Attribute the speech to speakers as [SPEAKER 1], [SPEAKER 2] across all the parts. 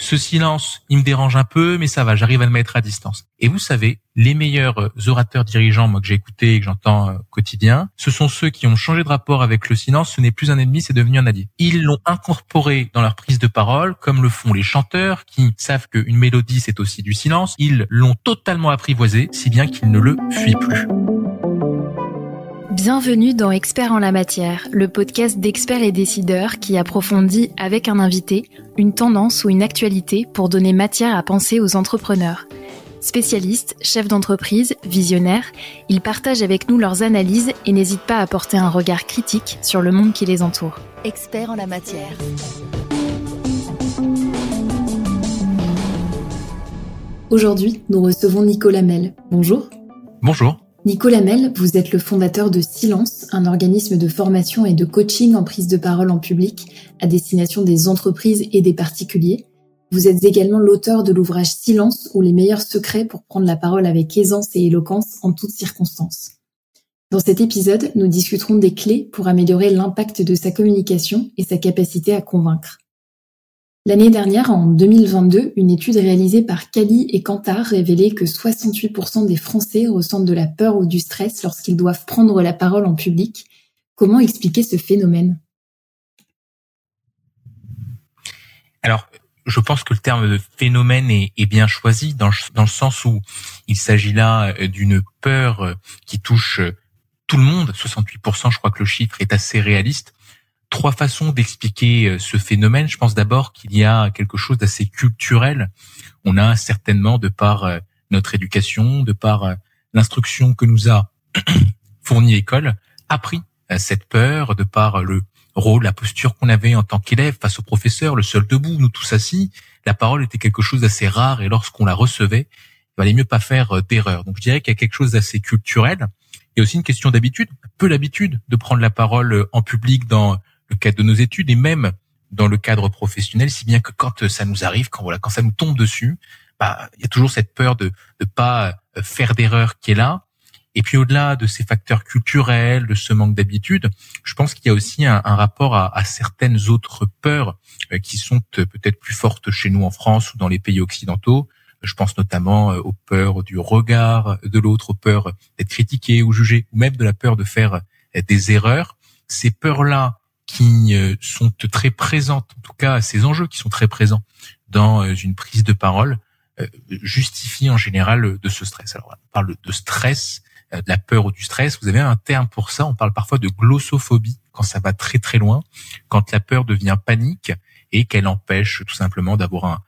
[SPEAKER 1] Ce silence, il me dérange un peu, mais ça va, j'arrive à le mettre à distance. Et vous savez, les meilleurs euh, orateurs dirigeants, moi que j'ai écouté et que j'entends euh, quotidien, ce sont ceux qui ont changé de rapport avec le silence. Ce n'est plus un ennemi, c'est devenu un allié. Ils l'ont incorporé dans leur prise de parole, comme le font les chanteurs qui savent qu'une mélodie c'est aussi du silence. Ils l'ont totalement apprivoisé, si bien qu'ils ne le fuient plus.
[SPEAKER 2] Bienvenue dans Experts en la matière, le podcast d'experts et décideurs qui approfondit avec un invité une tendance ou une actualité pour donner matière à penser aux entrepreneurs. Spécialistes, chefs d'entreprise, visionnaires, ils partagent avec nous leurs analyses et n'hésitent pas à porter un regard critique sur le monde qui les entoure.
[SPEAKER 3] Experts en la matière.
[SPEAKER 2] Aujourd'hui, nous recevons Nicolas Mel. Bonjour.
[SPEAKER 1] Bonjour.
[SPEAKER 2] Nicolas Mel, vous êtes le fondateur de Silence, un organisme de formation et de coaching en prise de parole en public à destination des entreprises et des particuliers. Vous êtes également l'auteur de l'ouvrage Silence ou les meilleurs secrets pour prendre la parole avec aisance et éloquence en toutes circonstances. Dans cet épisode, nous discuterons des clés pour améliorer l'impact de sa communication et sa capacité à convaincre. L'année dernière, en 2022, une étude réalisée par Cali et Kantar révélait que 68% des Français ressentent de la peur ou du stress lorsqu'ils doivent prendre la parole en public. Comment expliquer ce phénomène?
[SPEAKER 1] Alors, je pense que le terme de phénomène est, bien choisi dans, le sens où il s'agit là euh, d'une peur euh, qui touche euh, tout le monde. 68%, je crois que le chiffre est assez réaliste trois façons d'expliquer euh, ce phénomène. Je pense d'abord qu'il y a quelque chose d'assez culturel. On a certainement, de par euh, notre éducation, de par euh, l'instruction que nous a fourni l'école, appris cette peur, de par le rôle, la posture qu'on avait en tant qu'élève face au professeur, le seul debout, nous tous assis. La parole était quelque chose d'assez rare et lorsqu'on la recevait, il valait mieux pas faire d'erreur. Donc je dirais qu'il y a quelque chose d'assez culturel. Il y a aussi une question d'habitude, peu l'habitude de prendre la parole en public dans le cadre de nos études et même dans le cadre professionnel, si bien que quand ça nous arrive, quand voilà, quand ça nous tombe dessus, bah, il y a toujours cette peur de ne pas euh, faire d'erreur qui est là. Et puis au-delà de ces facteurs culturels, de ce manque d'habitude, je pense qu'il y a aussi un, rapport à, à, certaines autres peurs euh, qui sont euh, peut-être plus fortes chez nous en France ou dans les pays occidentaux. Je pense notamment aux peurs du regard de l'autre, aux peurs d'être critiqué ou jugé, ou même de la peur de faire des erreurs. Ces peurs-là, qui euh, sont très présentes, en tout cas ces enjeux qui sont très présents dans euh, une prise de parole, euh, justifient en général de ce stress. Alors on parle de stress, de la peur ou du stress. Vous avez un terme pour ça. On parle parfois de glossophobie quand ça va très très loin, quand la peur devient panique et qu'elle empêche tout simplement d'avoir un,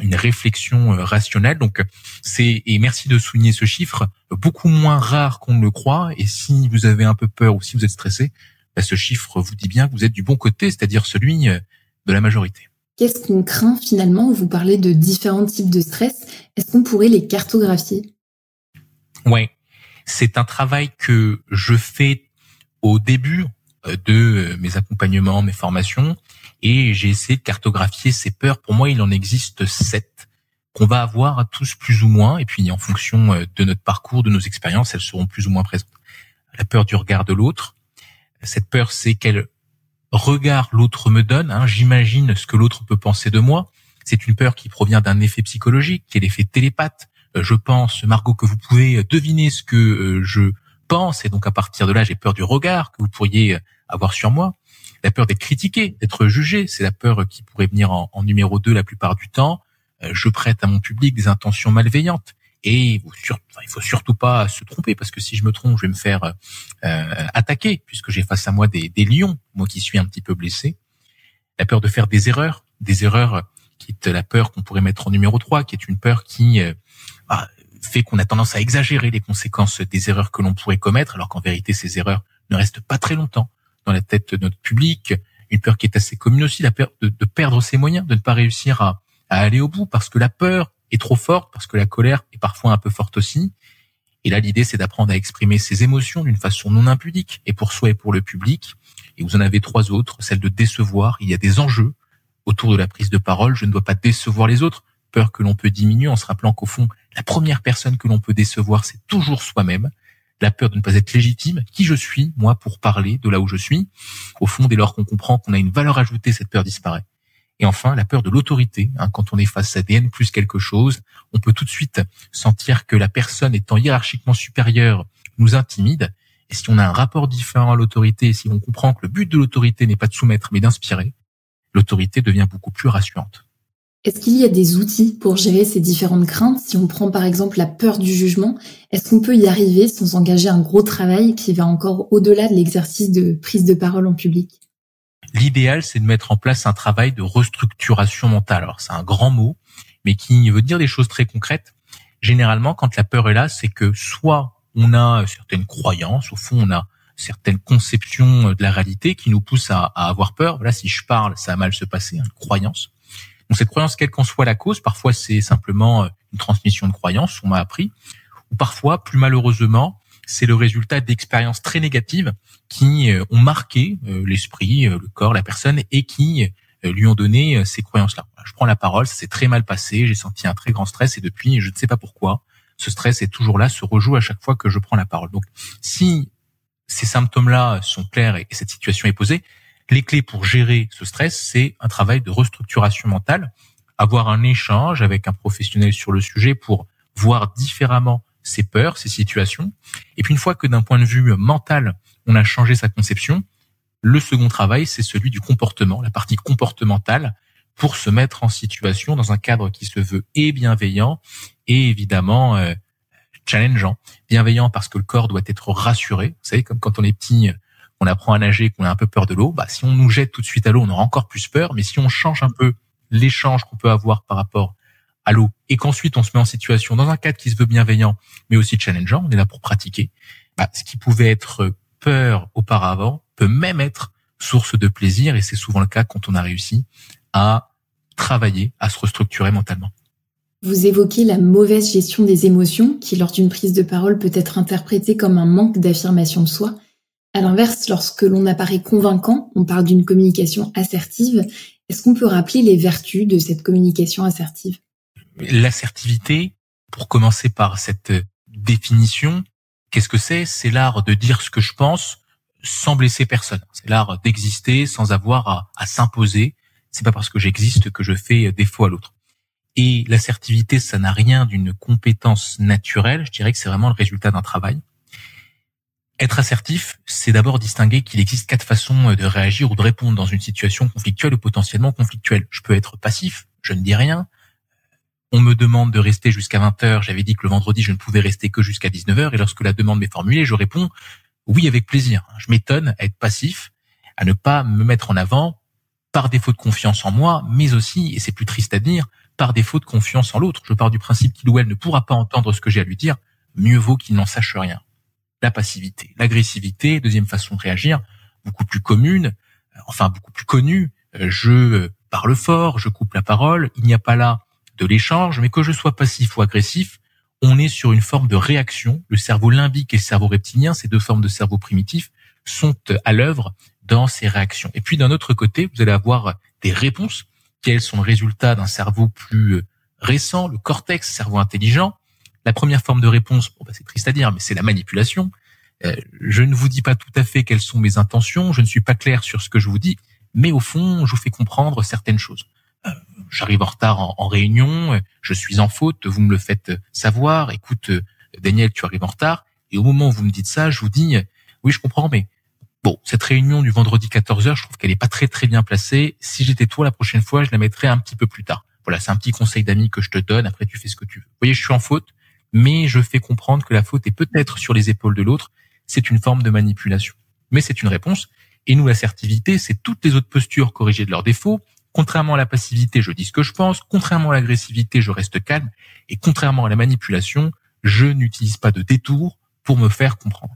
[SPEAKER 1] une réflexion rationnelle. Donc c'est et merci de souligner ce chiffre beaucoup moins rare qu'on ne le croit. Et si vous avez un peu peur ou si vous êtes stressé, bah, ce chiffre vous dit bien que vous êtes du bon côté, c'est-à-dire celui euh, de la majorité.
[SPEAKER 2] Qu'est-ce qu'on craint finalement Vous parlez de différents types de stress. Est-ce qu'on pourrait les cartographier?
[SPEAKER 1] Oui, c'est un travail que je fais au début euh, de euh, mes accompagnements, mes formations, et j'ai essayé de cartographier ces peurs. Pour moi, il en existe sept qu'on va avoir tous plus ou moins, et puis en fonction de notre parcours, de nos expériences, elles seront plus ou moins présentes. La peur du regard de l'autre, cette peur, c'est quel regard l'autre me donne. Hein. J'imagine ce que l'autre peut penser de moi. C'est une peur qui provient d'un effet psychologique, qui est l'effet télépathe. Euh, je pense, Margot, que vous pouvez deviner ce que euh, je pense, et donc à partir de là, j'ai peur du regard que vous pourriez euh, avoir sur moi. La peur d'être critiqué, d'être jugé, c'est la peur qui pourrait venir en, numéro 2 la plupart du temps. Je prête à mon public des intentions malveillantes. Et il faut, faut surtout pas se tromper parce que si je me trompe, je vais me faire euh, attaquer puisque j'ai face à moi des, lions, moi qui suis un petit peu blessé. La peur de faire des erreurs, des erreurs qui est la peur qu'on pourrait mettre en numéro 3, qui est une peur qui euh, bah, fait qu'on a tendance à exagérer les conséquences des erreurs que l'on pourrait commettre, alors qu'en vérité ces erreurs ne restent pas très longtemps dans la tête de notre public. Une peur qui est assez commune aussi, la peur de, perdre ses moyens, de ne pas réussir à aller au bout, parce que la peur est trop forte parce que la colère est parfois un peu forte aussi. Et là, l'idée, c'est d'apprendre à exprimer ses émotions d'une façon non impudique, et pour soi et pour le public. Et vous en avez trois autres, celle de décevoir. Il y a des enjeux autour de la prise de parole. Je ne dois pas décevoir les autres. Peur que l'on peut diminuer en se rappelant qu'au fond, la première personne que l'on peut décevoir, c'est toujours soi-même. la peur de ne pas être légitime, qui je suis, moi, pour parler de là où je suis. Au fond, dès lors qu'on comprend qu'on a une valeur ajoutée, cette peur disparaît. Et enfin, la peur de l'autorité. Hein, quand on est face à DN plus quelque chose, on peut tout de suite sentir que la personne étant hiérarchiquement supérieure nous intimide. Et si on a un rapport différent à l'autorité, si on comprend que le but de l'autorité n'est pas de soumettre, mais d'inspirer, l'autorité devient beaucoup plus rassurante.
[SPEAKER 2] Est-ce qu'il y a des outils pour gérer ces différentes craintes? Si on prend par exemple la peur du jugement, est-ce qu'on peut y arriver sans engager un gros travail qui va encore au-delà de l'exercice de prise de parole en public?
[SPEAKER 1] L'idéal, c'est de mettre en place un travail de restructuration mentale. Alors c'est un grand mot, mais qui veut dire des choses très concrètes. Généralement, quand la peur est là, c'est que soit on a certaines croyances, au fond, on a certaines conceptions de la réalité qui nous poussent à, avoir peur. Voilà, si je parle, ça va mal se passer, une croyance donc cette croyance, quelle qu'en soit la cause, parfois c'est simplement euh, une transmission de croyance, on m'a appris, ou parfois, plus malheureusement, c'est le résultat d'expériences très négatives qui euh, ont marqué euh, l'esprit, le corps, la personne et qui lui ont donné ces croyances-là. Je prends la parole, ça s'est très mal passé, j'ai senti un très grand stress et depuis, je ne sais pas pourquoi, ce stress est toujours là, se rejoue à chaque fois que je prends la parole. Donc, si ces symptômes-là sont clairs et cette situation est posée, les clés pour gérer ce stress, c'est un travail de restructuration mentale, avoir un échange avec un professionnel sur le sujet pour voir différemment ses peurs, ses situations. Et puis une fois que d'un point de vue mental, on a changé sa conception, le second travail, c'est celui du comportement, la partie comportementale, pour se mettre en situation dans un cadre qui se veut et bienveillant et évidemment euh, challengeant. Bienveillant parce que le corps doit être rassuré. Vous savez, comme quand on est petit, on apprend à nager, qu'on a un peu peur de l'eau, bah, si on nous jette tout de suite à l'eau, on aura encore plus peur. Mais si on change un peu l'échange qu'on peut avoir par rapport à et qu'ensuite on se met en situation dans un cadre qui se veut bienveillant, mais aussi challengeant, on est là pour pratiquer. Bah, ce qui pouvait être peur auparavant peut même être source de plaisir et c'est souvent le cas quand on a réussi à travailler, à se restructurer mentalement.
[SPEAKER 2] Vous évoquez la mauvaise gestion des émotions qui, lors d'une prise de parole, peut être interprétée comme un manque d'affirmation de soi. À l'inverse, lorsque l'on apparaît convaincant, on parle d'une communication assertive. Est-ce qu'on peut rappeler les vertus de cette communication assertive?
[SPEAKER 1] L'assertivité, pour commencer par cette définition, qu'est-ce que c'est? C'est l'art de dire ce que je pense sans blesser personne. C'est l'art d'exister sans avoir à, s'imposer. C'est pas parce que j'existe que je fais défaut à l'autre. Et l'assertivité, ça n'a rien d'une compétence naturelle. Je dirais que c'est vraiment le résultat d'un travail. Être assertif, c'est d'abord distinguer qu'il existe quatre façons de réagir ou de répondre dans une situation conflictuelle ou potentiellement conflictuelle. Je peux être passif, je ne dis rien. On me demande de rester jusqu'à 20 heures. J'avais dit que le vendredi, je ne pouvais rester que jusqu'à 19 heures. Et lorsque la demande m'est formulée, je réponds oui avec plaisir. Je m'étonne à être passif, à ne pas me mettre en avant par défaut de confiance en moi, mais aussi, et c'est plus triste à dire, par défaut de confiance en l'autre. Je pars du principe qu'il ou elle ne pourra pas entendre ce que j'ai à lui dire. Mieux vaut qu'il n'en sache rien la passivité. L'agressivité, deuxième façon de réagir, beaucoup plus commune, euh, enfin beaucoup plus connue. Euh, je euh, parle fort, je coupe la parole, il n'y a pas là de l'échange, mais que je sois passif ou agressif, on est sur une forme de réaction. Le cerveau limbique et le cerveau reptilien, ces deux formes de cerveau primitif, sont à l'œuvre dans ces réactions. Et puis d'un autre côté, vous allez avoir des réponses qui elles sont le résultat d'un cerveau plus récent, le cortex, cerveau intelligent, la première forme de réponse, bon, bah, c'est triste à dire, mais c'est la manipulation. Euh, je ne vous dis pas tout à fait quelles sont mes intentions, je ne suis pas clair sur ce que je vous dis, mais au fond, je vous fais comprendre certaines choses. J'arrive en retard en, réunion, je suis en faute, vous me le faites savoir. Écoute, Daniel, tu arrives en retard. Et au moment où vous me dites ça, je vous dis, oui, je comprends, mais bon, cette réunion du vendredi 14h, je trouve qu'elle est pas très très bien placée. Si j'étais toi la prochaine fois, je la mettrais un petit peu plus tard. Voilà, c'est un petit conseil d'ami que je te donne. Après, tu fais ce que tu veux. Vous voyez, je suis en faute mais je fais comprendre que la faute est peut-être sur les épaules de l'autre. C'est une forme de manipulation. Mais c'est une réponse. Et nous, l'assertivité, c'est toutes les autres postures corrigées de leurs défauts. Contrairement à la passivité, je dis ce que je pense. Contrairement à l'agressivité, je reste calme. Et contrairement à la manipulation, je n'utilise pas de détour pour me faire comprendre.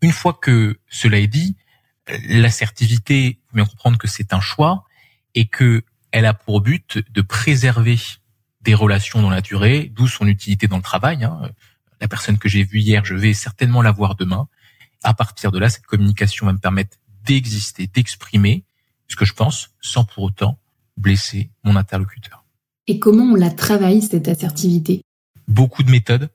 [SPEAKER 1] Une fois que cela est dit, l'assertivité, faut bien comprendre que c'est un choix et que elle a pour but de préserver des relations dans la durée, d'où son utilité dans le travail. Hein. La personne que j'ai vue hier, je vais certainement la voir demain. À partir de là, cette communication va me permettre d'exister, d'exprimer ce que je pense, sans pour autant blesser mon interlocuteur.
[SPEAKER 2] Et comment on la travaille, cette assertivité?
[SPEAKER 1] Beaucoup de méthodes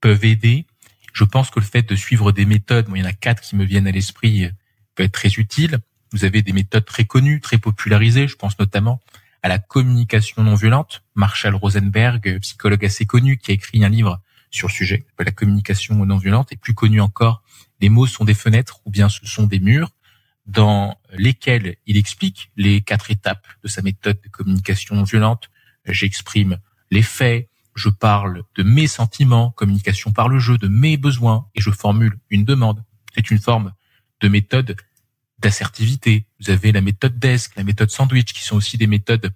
[SPEAKER 1] peuvent aider. Je pense que le fait de suivre des méthodes, il y en a quatre qui me viennent à l'esprit, peut être très utile. Vous avez des méthodes très connues, très popularisées. Je pense notamment à la communication non violente. Marshall Rosenberg, psychologue assez connu, qui a écrit un livre sur le sujet, la communication non violente, et plus connu encore, les mots sont des fenêtres ou bien ce sont des murs, dans lesquels il explique les quatre étapes de sa méthode de communication violente. J'exprime les faits, je parle de mes sentiments, communication par le jeu, de mes besoins, et je formule une demande. C'est une forme de méthode d'assertivité. Vous avez la méthode DESC, la méthode sandwich, qui sont aussi des méthodes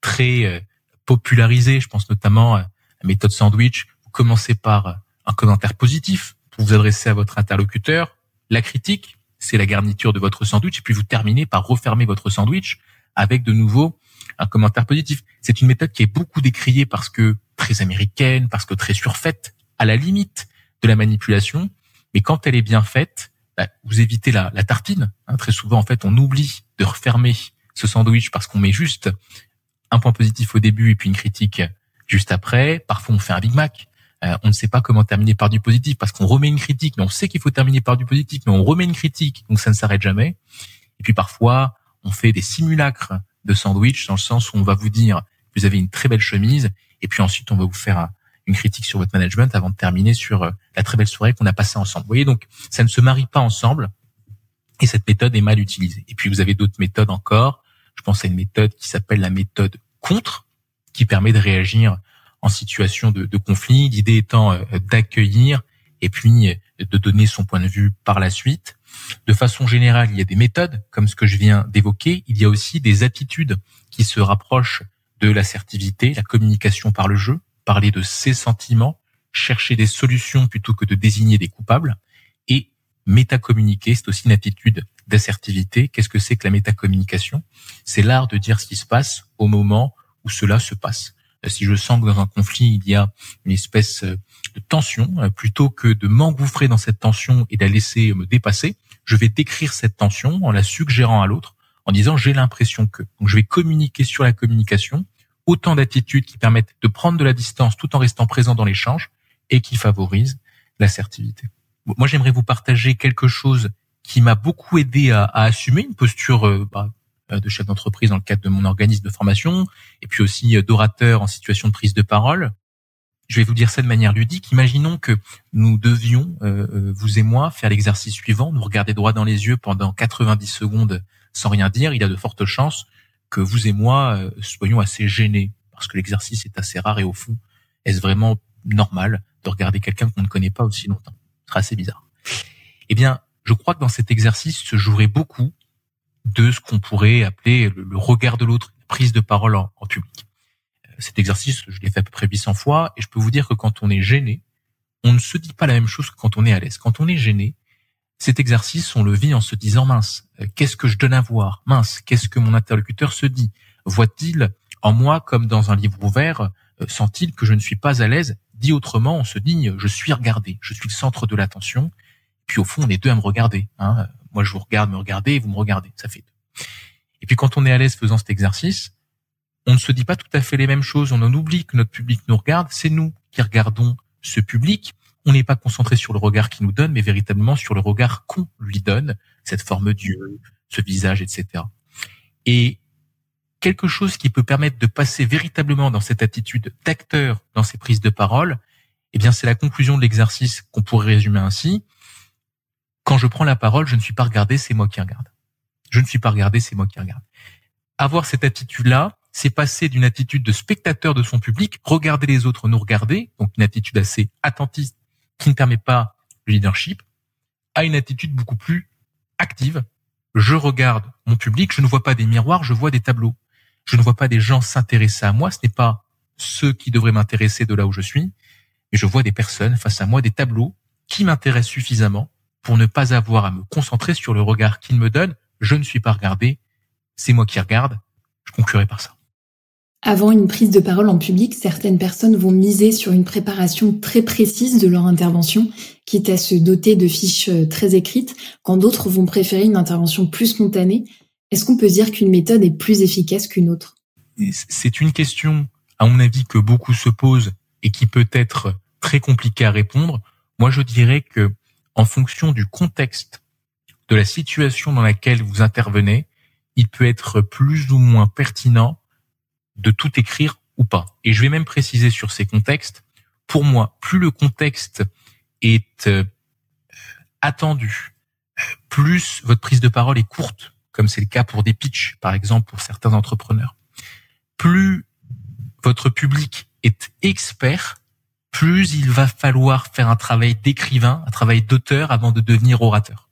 [SPEAKER 1] très euh, popularisées. Je pense notamment à la méthode sandwich. Vous commencez par un commentaire positif pour vous adresser à votre interlocuteur. La critique, c'est la garniture de votre sandwich. Et puis vous terminez par refermer votre sandwich avec de nouveau un commentaire positif. C'est une méthode qui est beaucoup décriée parce que très américaine, parce que très surfaite, à la limite de la manipulation. Mais quand elle est bien faite, bah, vous évitez la, la tartine. Hein, très souvent, en fait, on oublie de refermer ce sandwich parce qu'on met juste un point positif au début et puis une critique juste après. Parfois, on fait un Big Mac. Euh, on ne sait pas comment terminer par du positif parce qu'on remet une critique, mais on sait qu'il faut terminer par du positif, mais on remet une critique, donc ça ne s'arrête jamais. Et puis parfois, on fait des simulacres de sandwich dans le sens où on va vous dire vous avez une très belle chemise et puis ensuite on va vous faire une critique sur votre management avant de terminer sur euh, la très belle soirée qu'on a passée ensemble. Vous voyez, donc ça ne se marie pas ensemble et cette méthode est mal utilisée. Et puis vous avez d'autres méthodes encore. Je pense à une méthode qui s'appelle la méthode contre, qui permet de réagir en situation de, conflit. L'idée étant euh, d'accueillir et puis euh, de donner son point de vue par la suite. De façon générale, il y a des méthodes, comme ce que je viens d'évoquer. Il y a aussi des attitudes qui se rapprochent de l'assertivité, la communication par le jeu, parler de ses sentiments, chercher des solutions plutôt que de désigner des coupables. Et métacommuniquer, c'est aussi une attitude d'assertivité. Qu'est-ce que c'est que la métacommunication? C'est l'art de dire ce qui se passe au moment où cela se passe. Si je sens que dans un conflit, il y a une espèce euh, de tension, euh, plutôt que de m'engouffrer dans cette tension et de la laisser me dépasser, je vais décrire cette tension en la suggérant à l'autre, en disant j'ai l'impression que. Donc je vais communiquer sur la communication autant d'attitudes qui permettent de prendre de la distance tout en restant présent dans l'échange et qui favorisent l'assertivité. Moi, j'aimerais vous partager quelque chose qui m'a beaucoup aidé à, assumer une posture bah, euh, de chef d'entreprise dans le cadre de mon organisme de formation, et puis aussi euh, d'orateur en situation de prise de parole. Je vais vous dire ça de manière ludique. Imaginons que nous devions, euh, vous et moi, faire l'exercice suivant, nous regarder droit dans les yeux pendant 90 secondes sans rien dire. Il y a de fortes chances que vous et moi soyons assez gênés, parce que l'exercice est assez rare et au fond, est-ce vraiment normal de regarder quelqu'un qu'on ne connaît pas aussi longtemps? Ce sera assez bizarre. Eh bien, je crois que dans cet exercice se jouerait beaucoup de ce qu'on pourrait appeler le, regard de l'autre, prise de parole en, public. Euh, cet exercice, je l'ai fait à peu près 800 fois, et je peux vous dire que quand on est gêné, on ne se dit pas la même chose que quand on est à l'aise. Quand on est gêné, cet exercice, on le vit en se disant mince, euh, qu'est-ce que je donne à voir? Mince, qu'est-ce que mon interlocuteur se dit? Voit-il en moi comme dans un livre ouvert euh, Sent-il que je ne suis pas à l'aise? Dit autrement, on se dit je suis regardé, je suis le centre de l'attention. Puis au fond, on est deux à me regarder. Hein. Moi, je vous regarde, me regardez, vous me regardez. Ça fait deux. Et puis, quand on est à l'aise faisant cet exercice, on ne se dit pas tout à fait les mêmes choses. On en oublie que notre public nous regarde. C'est nous qui regardons ce public. On n'est pas concentré sur le regard qu'il nous donne, mais véritablement sur le regard qu'on lui donne, cette forme d'yeux, ce visage, etc. Et quelque chose qui peut permettre de passer véritablement dans cette attitude d'acteur dans ces prises de parole, eh bien, c'est la conclusion de l'exercice qu'on pourrait résumer ainsi quand je prends la parole, je ne suis pas regardé, c'est moi qui regarde. Je ne suis pas regardé, c'est moi qui regarde. Avoir cette attitude-là, c'est passer d'une attitude de spectateur de son public, regarder les autres nous regarder, donc une attitude assez attentiste qui ne permet pas le leadership, à une attitude beaucoup plus active. Je regarde mon public, je ne vois pas des miroirs, je vois des tableaux. Je ne vois pas des gens s'intéresser à moi, ce n'est pas ceux qui devraient m'intéresser de là où je suis, mais je vois des personnes face à moi, des tableaux qui m'intéressent suffisamment pour ne pas avoir à me concentrer sur le regard qu'il me donne. Je ne suis pas regardé, c'est moi qui regarde. Je conclurai par ça.
[SPEAKER 2] Avant une prise de parole en public, certaines personnes vont miser sur une préparation très précise de leur intervention, quitte à se doter de fiches euh, très écrites, quand d'autres vont préférer une intervention plus spontanée. Est-ce qu'on peut dire qu'une méthode est plus efficace qu'une autre?
[SPEAKER 1] C'est une question, à mon avis, que beaucoup se posent et qui peut être très compliquée à répondre. Moi, je dirais que en fonction du contexte de la situation dans laquelle vous intervenez, il peut être plus ou moins pertinent de tout écrire ou pas. Et je vais même préciser sur ces contextes. Pour moi, plus le contexte est euh, attendu, plus votre prise de parole est courte, comme c'est le cas pour des pitchs, par exemple, pour certains entrepreneurs. Plus votre public est expert, plus il va falloir faire un travail d'écrivain, un travail d'auteur avant de devenir orateur.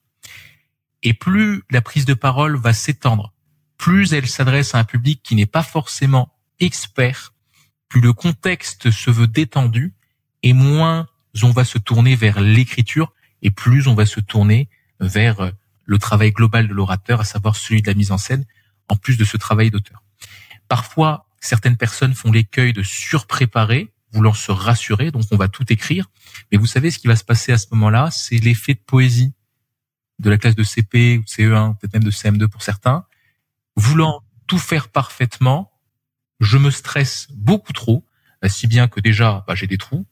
[SPEAKER 1] Et plus la prise de parole va s'étendre, plus elle s'adresse à un public qui n'est pas forcément expert, plus le contexte se veut détendu et moins on va se tourner vers l'écriture et plus on va se tourner vers le travail global de l'orateur, à savoir celui de la mise en scène, en plus de ce travail d'auteur. Parfois, certaines personnes font l'écueil de surpréparer, voulant se rassurer, donc on va tout écrire. Mais vous savez ce qui va se passer à ce moment-là, c'est l'effet de poésie de la classe de CP ou CE1, peut-être même de CM2 pour certains. Voulant tout faire parfaitement, je me stresse beaucoup trop, si bien que déjà bah, j'ai des trous,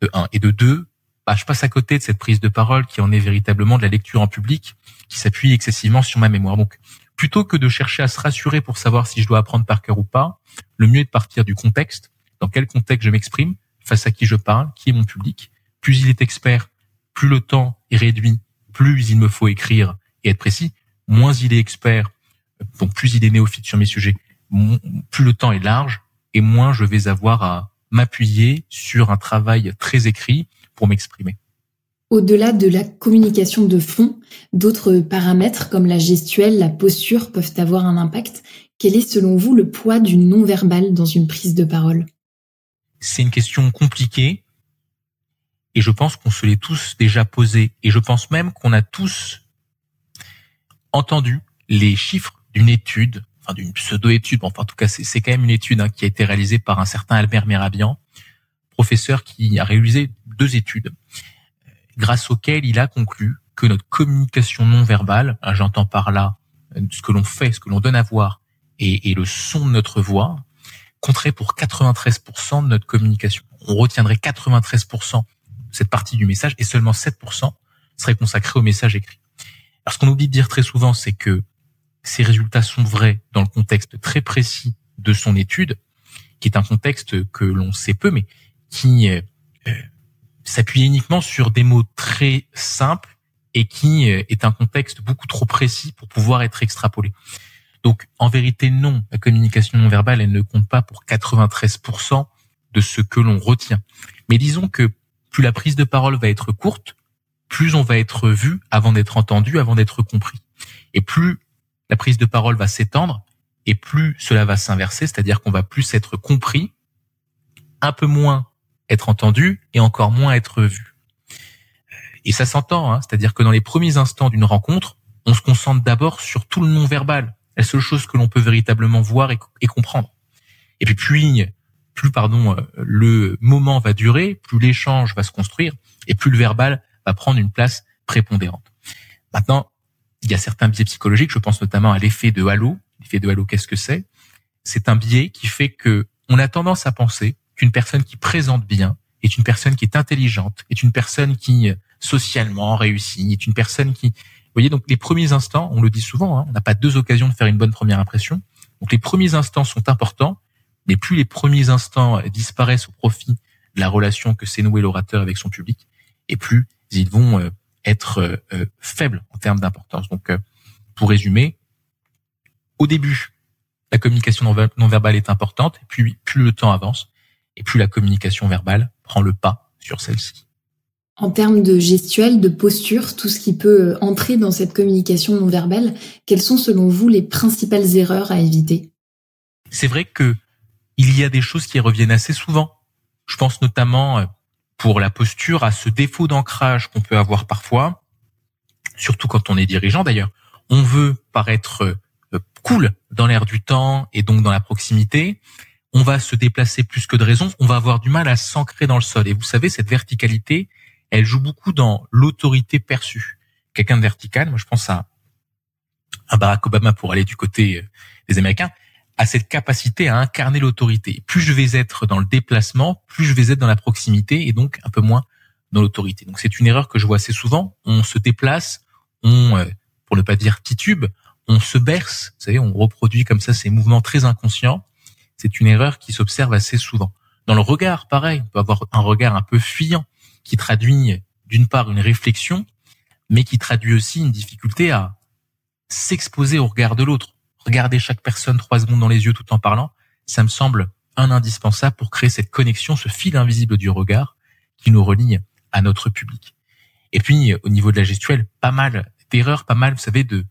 [SPEAKER 1] de un, et de deux, bah, je passe à côté de cette prise de parole qui en est véritablement de la lecture en public, qui s'appuie excessivement sur ma mémoire. Donc, plutôt que de chercher à se rassurer pour savoir si je dois apprendre par cœur ou pas, le mieux est de partir du contexte. Dans quel contexte je m'exprime, face à qui je parle, qui est mon public. Plus il est expert, plus le temps est réduit, plus il me faut écrire et être précis. Moins il est expert, donc plus il est néophyte sur mes sujets, plus le temps est large et moins je vais avoir à m'appuyer sur un travail très écrit pour m'exprimer.
[SPEAKER 2] Au-delà de la communication de fond, d'autres paramètres comme la gestuelle, la posture peuvent avoir un impact. Quel est selon vous le poids du non-verbal dans une prise de parole?
[SPEAKER 1] C'est une question compliquée. Et je pense qu'on se l'est tous déjà posé et je pense même qu'on a tous entendu les chiffres d'une étude, enfin d'une pseudo-étude, enfin en tout cas c'est quand même une étude hein, qui a été réalisée par un certain Albert Merabian, professeur qui a réalisé deux études, grâce auxquelles il a conclu que notre communication non verbale, hein, j'entends par là euh, ce que l'on fait, ce que l'on donne à voir, et, le son de notre voix, compterait pour 93% de notre communication. On retiendrait 93% de cette partie du message et seulement 7% serait consacré au message écrit. Alors ce qu'on oublie de dire très souvent, c'est que ces résultats sont vrais dans le contexte très précis de son étude, qui est un contexte que l'on sait peu, mais qui euh, s'appuie uniquement sur des mots très simples et qui euh, est un contexte beaucoup trop précis pour pouvoir être extrapolé. Donc, en vérité, non, la communication non verbale, elle ne compte pas pour 93% de ce que l'on retient. Mais disons que plus la prise de parole va être courte, plus on va être vu avant d'être entendu, avant d'être compris. Et plus la prise de parole va s'étendre, et plus cela va s'inverser, c'est-à-dire qu'on va plus être compris, un peu moins être entendu et encore moins être vu. Et ça s'entend, hein, c'est-à-dire que dans les premiers instants d'une rencontre, on se concentre d'abord sur tout le non-verbal, la seule chose que l'on peut véritablement voir et, comprendre. Et puis plus, plus pardon, euh, le moment va durer, plus l'échange va se construire et plus le verbal va prendre une place prépondérante. Maintenant, il y a certains biais psychologiques, je pense notamment à l'effet de halo. L'effet de halo, qu'est-ce que c'est? C'est un biais qui fait que on a tendance à penser qu'une personne qui présente bien est une personne qui est intelligente, est une personne qui euh, socialement réussit, est une personne qui, vous voyez, donc les premiers instants, on le dit souvent, hein, on n'a pas deux occasions de faire une bonne première impression. Donc les premiers instants sont importants, mais plus les premiers instants euh, disparaissent au profit de la relation que s'est noué l'orateur avec son public, et plus ils vont euh, être faibles en termes d'importance. Donc, pour résumer, au début, la communication non verbale est importante, puis plus le temps avance, et plus la communication verbale prend le pas sur celle-ci.
[SPEAKER 2] En termes de gestuelle, de posture, tout ce qui peut entrer dans cette communication non verbale, quelles sont selon vous les principales erreurs à éviter?
[SPEAKER 1] C'est vrai que il y a des choses qui reviennent assez souvent. Je pense notamment euh, pour la posture à ce défaut d'ancrage qu'on peut avoir parfois, surtout quand on est dirigeant d'ailleurs. On veut paraître euh, cool dans l'air du temps et donc dans la proximité, on va se déplacer plus que de raison, on va avoir du mal à s'ancrer dans le sol. Et vous savez, cette verticalité, elle joue beaucoup dans l'autorité perçue. Quelqu'un de vertical, moi je pense à un Barack Obama pour aller du côté euh, des Américains, a cette capacité à incarner l'autorité. Plus je vais être dans le déplacement, plus je vais être dans la proximité et donc un peu moins dans l'autorité. Donc c'est une erreur que je vois assez souvent. On se déplace, on, euh, pour ne pas dire titube, on se berce, vous savez, on reproduit comme ça ces mouvements très inconscients. C'est une erreur qui s'observe assez souvent. Dans le regard, pareil, on peut avoir un regard un peu fuyant qui traduit d'une part une réflexion, mais qui traduit aussi une difficulté à s'exposer au regard de l'autre. Regarder chaque personne trois secondes dans les yeux tout en parlant, ça me semble un indispensable pour créer cette connexion, ce fil invisible du regard qui nous relie à notre public. Et puis, au niveau de la gestuelle, pas mal d'erreurs, pas mal, vous savez, de,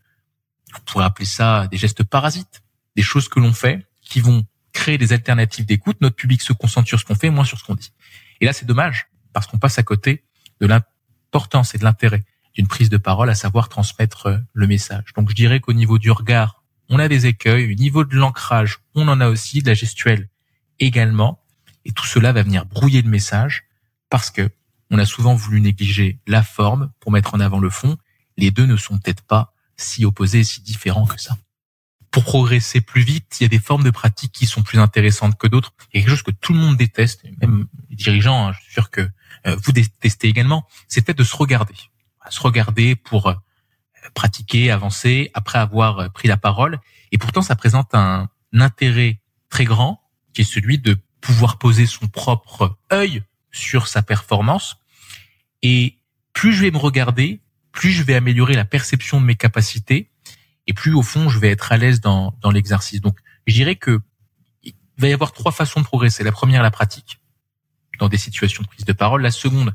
[SPEAKER 1] on pourrait appeler ça des gestes parasites, des choses que l'on fait qui vont créer des alternatives d'écoute. Notre public se concentre sur ce qu'on fait, moins sur ce qu'on dit. Et là, c'est dommage parce qu'on passe à côté de l'importance et de l'intérêt d'une prise de parole, à savoir transmettre le message. Donc, je dirais qu'au niveau du regard, on a des écueils. Au niveau de l'ancrage, on en a aussi, de la gestuelle également. Et tout cela va venir brouiller le message parce que on a souvent voulu négliger la forme pour mettre en avant le fond. Les deux ne sont peut-être pas si opposés si différents que ça. Pour progresser plus vite, il y a des formes de pratiques qui sont plus intéressantes que d'autres. Il y a quelque chose que tout le monde déteste, même les dirigeants, hein, je suis sûr que euh, vous détestez également, peut-être de se regarder. Se regarder pour euh, pratiquer, avancer, après avoir euh, pris la parole. Et pourtant, ça présente un intérêt très grand, qui est celui de pouvoir poser son propre œil sur sa performance. Et plus je vais me regarder, plus je vais améliorer la perception de mes capacités et plus au fond je vais être à l'aise dans, dans l'exercice. Donc je dirais que il va y avoir trois façons de progresser. La première, la pratique dans des situations de prise de parole. La seconde,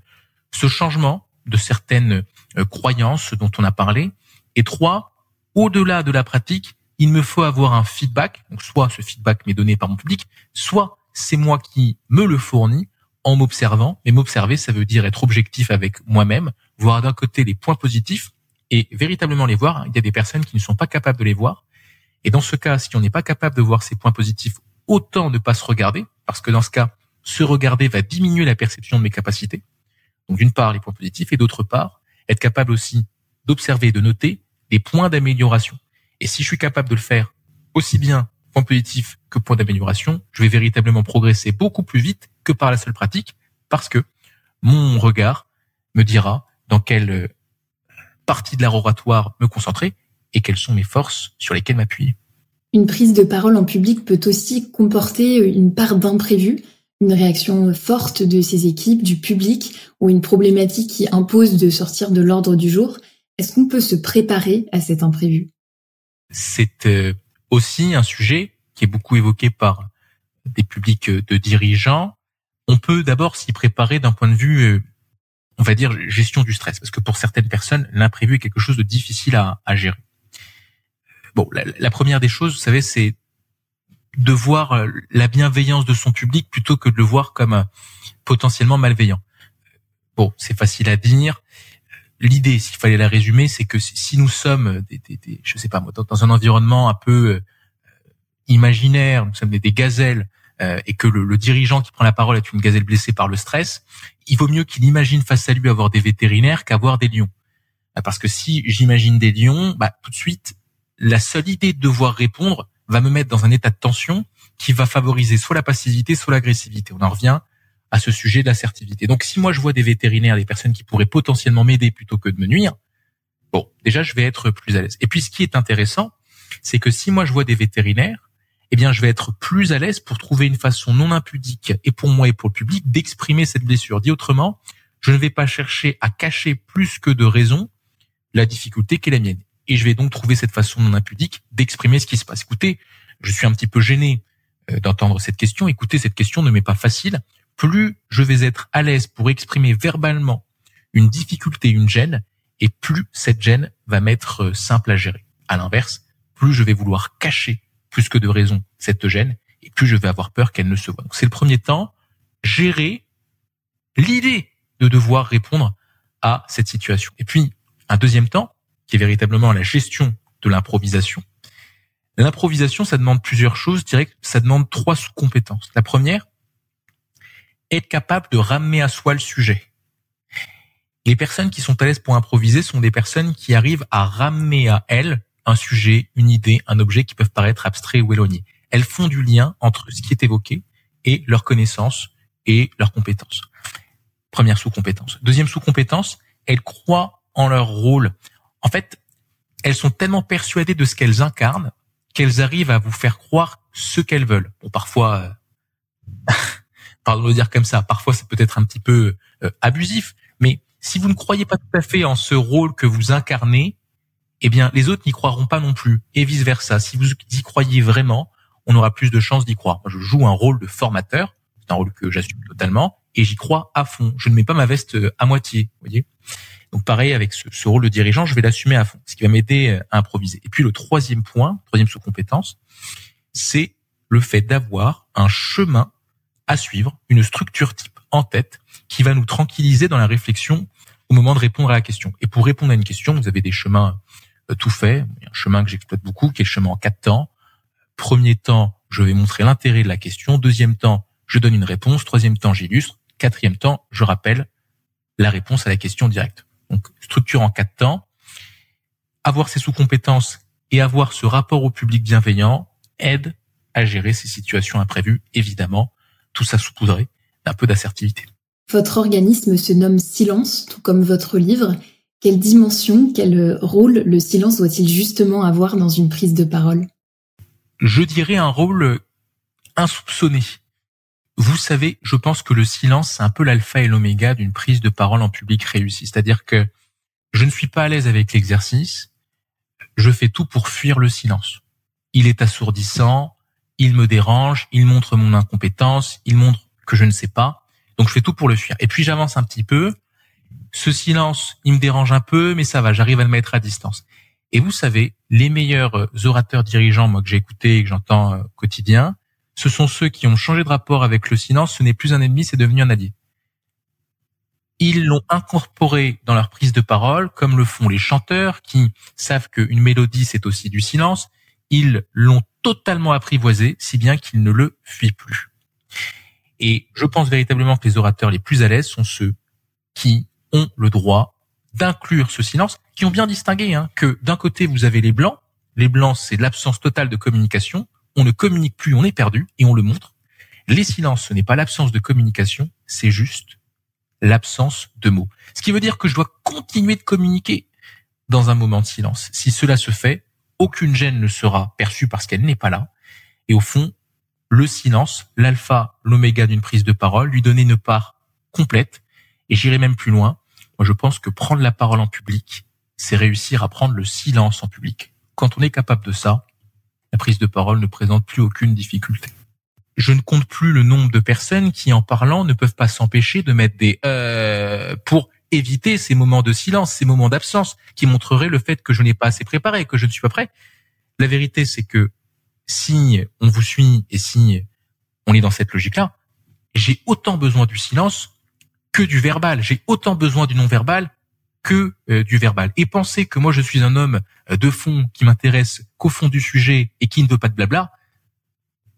[SPEAKER 1] ce changement de certaines euh, croyances dont on a parlé. Et trois, au-delà de la pratique, il me faut avoir un feedback. Donc soit ce feedback m'est donné par mon public, soit c'est moi qui me le fournis en m'observant. Mais m'observer, ça veut dire être objectif avec moi-même, voir d'un côté les points positifs et véritablement les voir. Il y a des personnes qui ne sont pas capables de les voir. Et dans ce cas, si on n'est pas capable de voir ces points positifs, autant ne pas se regarder, parce que dans ce cas, se regarder va diminuer la perception de mes capacités. Donc d'une part, les points positifs, et d'autre part, être capable aussi d'observer, de noter des points d'amélioration. Et si je suis capable de le faire aussi bien point positif que point d'amélioration, je vais véritablement progresser beaucoup plus vite que par la seule pratique, parce que mon regard me dira dans quelle euh, partie de l'art oratoire me concentrer et quelles sont mes forces sur lesquelles m'appuyer.
[SPEAKER 2] Une prise de parole en public peut aussi comporter une part d'imprévu, une réaction forte de ses équipes, du public, ou une problématique qui impose de sortir de l'ordre du jour. Est-ce qu'on peut se préparer à cet imprévu?
[SPEAKER 1] C'est euh, aussi un sujet qui est beaucoup évoqué par des publics de dirigeants. On peut d'abord s'y préparer d'un point de vue, euh, on va dire, gestion du stress, parce que pour certaines personnes, l'imprévu est quelque chose de difficile à, gérer. Bon, la, première des choses, vous savez, c'est de voir euh, la bienveillance de son public plutôt que de le voir comme euh, potentiellement malveillant. Bon, c'est facile à dire. L'idée, s'il fallait la résumer, c'est que si nous sommes, des, je sais pas moi, dans un environnement un peu imaginaire, nous sommes des, gazelles, euh, et que le, dirigeant qui prend la parole est une gazelle blessée par le stress, il vaut mieux qu'il imagine face à lui avoir des vétérinaires qu'avoir des lions. Euh, parce que si j'imagine des lions, bah, tout de suite, la seule idée de devoir répondre va me mettre dans un état de tension qui va favoriser soit la passivité, soit l'agressivité. On en revient à ce sujet de l'assertivité. Donc si moi je vois des vétérinaires, des personnes qui pourraient potentiellement m'aider plutôt que de me nuire, bon, déjà je vais être plus à l'aise. Et puis ce qui est intéressant, c'est que si moi je vois des vétérinaires, eh bien, je vais être plus à l'aise pour trouver une façon non impudique et pour moi et pour le public d'exprimer cette blessure. Dit autrement, je ne vais pas chercher à cacher plus que de raison la difficulté qui est la mienne. Et je vais donc trouver cette façon non impudique d'exprimer ce qui se passe. Écoutez, je suis un petit peu gêné euh, d'entendre cette question. Écoutez, cette question ne m'est pas facile. Plus je vais être à l'aise pour exprimer verbalement une difficulté, une gêne, et plus cette gêne va m'être euh, simple à gérer. À l'inverse, plus je vais vouloir cacher plus que de raison cette gêne, et plus je vais avoir peur qu'elle ne se voit. Donc c'est le premier temps, gérer l'idée de devoir répondre à cette situation. Et puis, un deuxième temps, qui est véritablement la gestion de l'improvisation. L'improvisation, ça demande plusieurs choses. Je ça demande trois sous-compétences. La première, être capable de ramener à soi le sujet. Les personnes qui sont à l'aise pour improviser sont des personnes qui arrivent à ramener à elles un sujet, une idée, un objet qui peuvent paraître abstraits ou éloignés. Elles font du lien entre ce qui est évoqué et leur connaissance et leurs compétences. Première sous-compétence. Deuxième sous-compétence, elles croient en leur rôle. En fait, elles sont tellement persuadées de ce qu'elles incarnent qu'elles arrivent à vous faire croire ce qu'elles veulent. Bon, parfois, euh, pardon de le dire comme ça, parfois c'est peut-être un petit peu euh, abusif, mais si vous ne croyez pas tout à fait en ce rôle que vous incarnez, eh bien, les autres n'y croiront pas non plus, et vice versa. Si vous y croyez vraiment, on aura plus de chances d'y croire. Moi, je joue un rôle de formateur, c'est un rôle que j'assume totalement, et j'y crois à fond. Je ne mets pas ma veste euh, à moitié, vous voyez. Donc pareil avec ce, ce, rôle de dirigeant, je vais l'assumer à fond, ce qui va m'aider euh, à improviser. Et puis le troisième point, troisième sous-compétence, c'est le fait d'avoir un chemin à suivre, une structure type en tête qui va nous tranquilliser dans la réflexion au moment de répondre à la question. Et pour répondre à une question, vous avez des chemins tout faits. Il y a un chemin que j'exploite beaucoup, qui est le chemin en quatre temps. Premier temps, je vais montrer l'intérêt de la question. Deuxième temps, je donne une réponse. Troisième temps, j'illustre. Quatrième temps, je rappelle la réponse à la question directe. Donc, structure en quatre temps. Avoir ces sous-compétences et avoir ce rapport au public bienveillant aide à gérer ces situations imprévues, évidemment, tout ça saupoudré d'un peu d'assertivité.
[SPEAKER 2] Votre organisme se nomme Silence, tout comme votre livre. Quelle dimension, quel rôle le silence doit-il justement avoir dans une prise de parole?
[SPEAKER 1] Je dirais un rôle insoupçonné. Vous savez, je pense que le silence, c'est un peu l'alpha et l'oméga d'une prise de parole en public réussie. C'est-à-dire que je ne suis pas à l'aise avec l'exercice, je fais tout pour fuir le silence. Il est assourdissant, il me dérange, il montre mon incompétence, il montre que je ne sais pas. Donc je fais tout pour le fuir. Et puis j'avance un petit peu. Ce silence, il me dérange un peu, mais ça va, j'arrive à le mettre à distance. Et vous savez, les meilleurs euh, orateurs dirigeants, moi que j'ai écouté et que j'entends euh, quotidien, ce sont ceux qui ont changé de rapport avec le silence. Ce n'est plus un ennemi, c'est devenu un allié. Ils l'ont incorporé dans leur prise de parole, comme le font les chanteurs qui savent qu'une mélodie, c'est aussi du silence. Ils l'ont totalement apprivoisé, si bien qu'ils ne le fuient plus. Et je pense véritablement que les orateurs les plus à l'aise sont ceux qui ont le droit d'inclure ce silence, qui ont bien distingué hein, que d'un côté vous avez les blancs, les blancs c'est l'absence totale de communication, on ne communique plus, on est perdu et on le montre. Les silences, ce n'est pas l'absence de communication, c'est juste l'absence de mots. Ce qui veut dire que je dois continuer de communiquer dans un moment de silence. Si cela se fait, aucune gêne ne sera perçue parce qu'elle n'est pas là. Et au fond, le silence, l'alpha, l'oméga d'une prise de parole, lui donner une part complète. Et j'irai même plus loin. Moi, je pense que prendre la parole en public, c'est réussir à prendre le silence en public. Quand on est capable de ça, la prise de parole ne présente plus aucune difficulté. Je ne compte plus le nombre de personnes qui, en parlant, ne peuvent pas s'empêcher de mettre des euh pour éviter ces moments de silence, ces moments d'absence, qui montreraient le fait que je n'ai pas assez préparé, que je ne suis pas prêt. La vérité, c'est que si on vous suit et si on est dans cette logique-là, j'ai autant besoin du silence que du verbal. J'ai autant besoin du non-verbal que euh, du verbal. Et penser que moi je suis un homme euh, de fond qui m'intéresse qu'au fond du sujet et qui ne veut pas de blabla,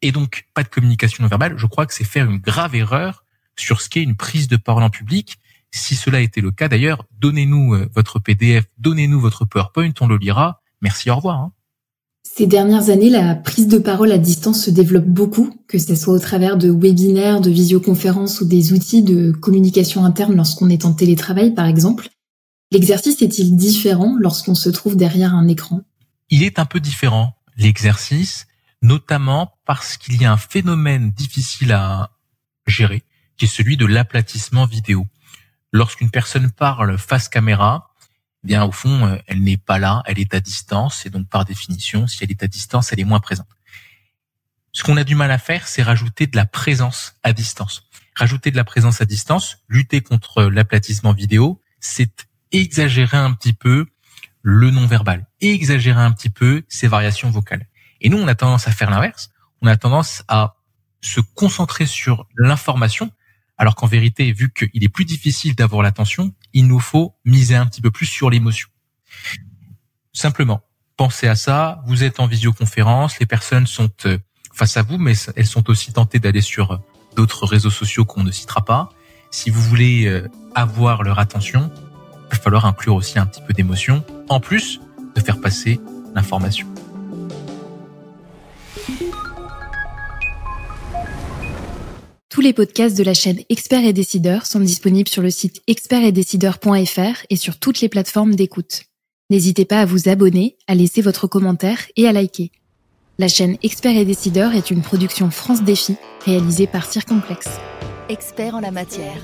[SPEAKER 1] et donc pas de communication non verbale, je crois que c'est faire une grave erreur sur ce qu'est une prise de parole en public. Si cela était le cas d'ailleurs, donnez-nous euh, votre PDF, donnez-nous votre PowerPoint, on le lira. Merci, au revoir. Hein.
[SPEAKER 2] Ces dernières années, la prise de parole à distance se développe beaucoup, que ce soit au travers de webinaires, de visioconférences ou des outils de communication interne lorsqu'on est en télétravail, par exemple. L'exercice est-il différent lorsqu'on se trouve derrière un écran?
[SPEAKER 1] Il est un peu différent, l'exercice, notamment parce qu'il y a un phénomène difficile à gérer, qui est celui de l'aplatissement vidéo. Lorsqu'une personne parle face caméra, bien au fond, euh, elle n'est pas là, elle est à distance, et donc par définition, si elle est à distance, elle est moins présente. Ce qu'on a du mal à faire, c'est rajouter de la présence à distance. Rajouter de la présence à distance, lutter contre l'aplatissement vidéo, c'est exagérer un petit peu le non-verbal exagérer un petit peu ses variations vocales. Et nous, on a tendance à faire l'inverse. On a tendance à se concentrer sur l'information alors qu'en vérité, vu qu'il est plus difficile d'avoir l'attention, il nous faut miser un petit peu plus sur l'émotion. Simplement, pensez à ça. Vous êtes en visioconférence, les personnes sont euh, face à vous, mais elles sont aussi tentées d'aller sur euh, d'autres réseaux sociaux qu'on ne citera pas. Si vous voulez euh, avoir leur attention, il va falloir inclure aussi un petit peu d'émotion, en plus de faire passer l'information.
[SPEAKER 2] Tous les podcasts de la chaîne Experts et Décideurs sont disponibles sur le site expertsetdecideurs.fr et sur toutes les plateformes d'écoute. N'hésitez pas à vous abonner, à laisser votre commentaire et à liker. La chaîne Experts et Décideurs est une production France Défi réalisée par Circomplex.
[SPEAKER 3] Experts en la matière.